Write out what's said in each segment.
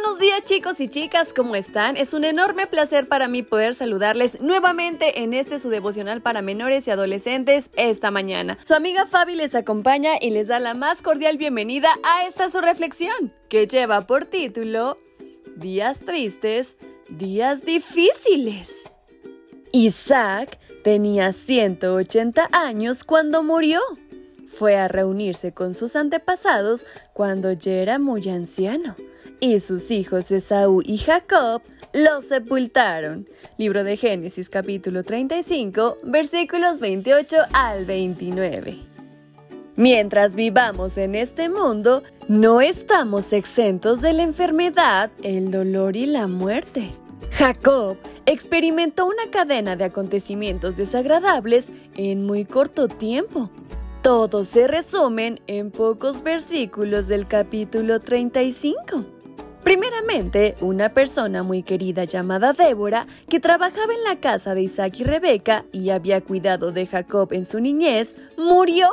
Buenos días chicos y chicas, ¿cómo están? Es un enorme placer para mí poder saludarles nuevamente en este su devocional para menores y adolescentes esta mañana. Su amiga Fabi les acompaña y les da la más cordial bienvenida a esta su reflexión, que lleva por título Días tristes, días difíciles. Isaac tenía 180 años cuando murió. Fue a reunirse con sus antepasados cuando ya era muy anciano y sus hijos Esaú y Jacob los sepultaron. Libro de Génesis capítulo 35 versículos 28 al 29. Mientras vivamos en este mundo, no estamos exentos de la enfermedad, el dolor y la muerte. Jacob experimentó una cadena de acontecimientos desagradables en muy corto tiempo. Todos se resumen en pocos versículos del capítulo 35. Primeramente, una persona muy querida llamada Débora, que trabajaba en la casa de Isaac y Rebeca y había cuidado de Jacob en su niñez, murió.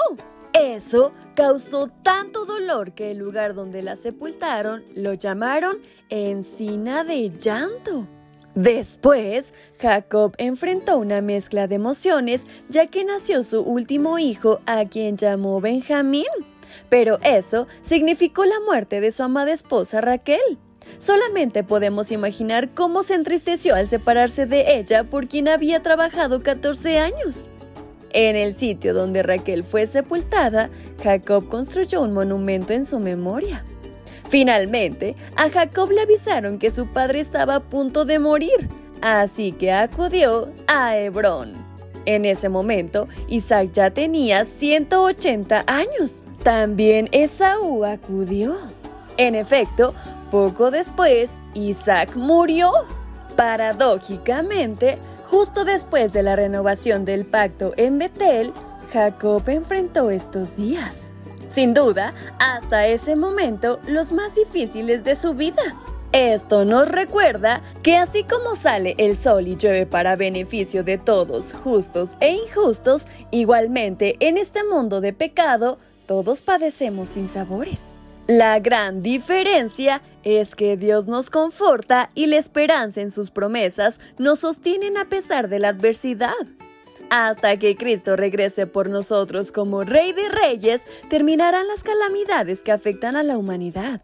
Eso causó tanto dolor que el lugar donde la sepultaron lo llamaron Encina de Llanto. Después, Jacob enfrentó una mezcla de emociones ya que nació su último hijo a quien llamó Benjamín. Pero eso significó la muerte de su amada esposa Raquel. Solamente podemos imaginar cómo se entristeció al separarse de ella por quien había trabajado 14 años. En el sitio donde Raquel fue sepultada, Jacob construyó un monumento en su memoria. Finalmente, a Jacob le avisaron que su padre estaba a punto de morir, así que acudió a Hebrón. En ese momento, Isaac ya tenía 180 años. También Esaú acudió. En efecto, poco después, Isaac murió. Paradójicamente, justo después de la renovación del pacto en Betel, Jacob enfrentó estos días. Sin duda, hasta ese momento, los más difíciles de su vida. Esto nos recuerda que así como sale el sol y llueve para beneficio de todos, justos e injustos, igualmente en este mundo de pecado, todos padecemos sin sabores. La gran diferencia es que Dios nos conforta y la esperanza en sus promesas nos sostienen a pesar de la adversidad. Hasta que Cristo regrese por nosotros como Rey de Reyes, terminarán las calamidades que afectan a la humanidad.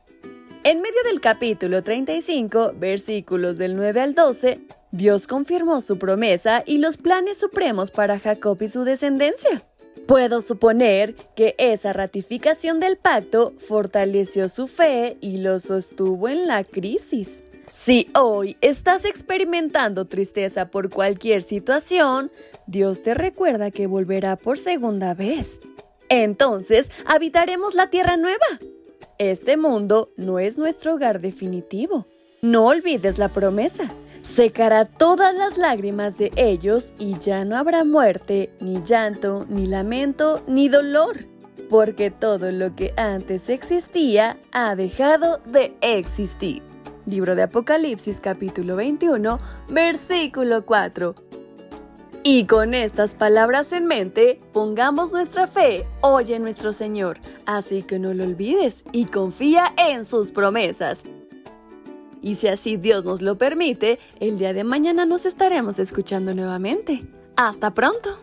En medio del capítulo 35, versículos del 9 al 12, Dios confirmó su promesa y los planes supremos para Jacob y su descendencia. Puedo suponer que esa ratificación del pacto fortaleció su fe y lo sostuvo en la crisis. Si hoy estás experimentando tristeza por cualquier situación, Dios te recuerda que volverá por segunda vez. Entonces habitaremos la tierra nueva. Este mundo no es nuestro hogar definitivo. No olvides la promesa secará todas las lágrimas de ellos y ya no habrá muerte, ni llanto, ni lamento, ni dolor, porque todo lo que antes existía ha dejado de existir. Libro de Apocalipsis capítulo 21, versículo 4. Y con estas palabras en mente, pongamos nuestra fe hoy en nuestro Señor, así que no lo olvides y confía en sus promesas. Y si así Dios nos lo permite, el día de mañana nos estaremos escuchando nuevamente. ¡Hasta pronto!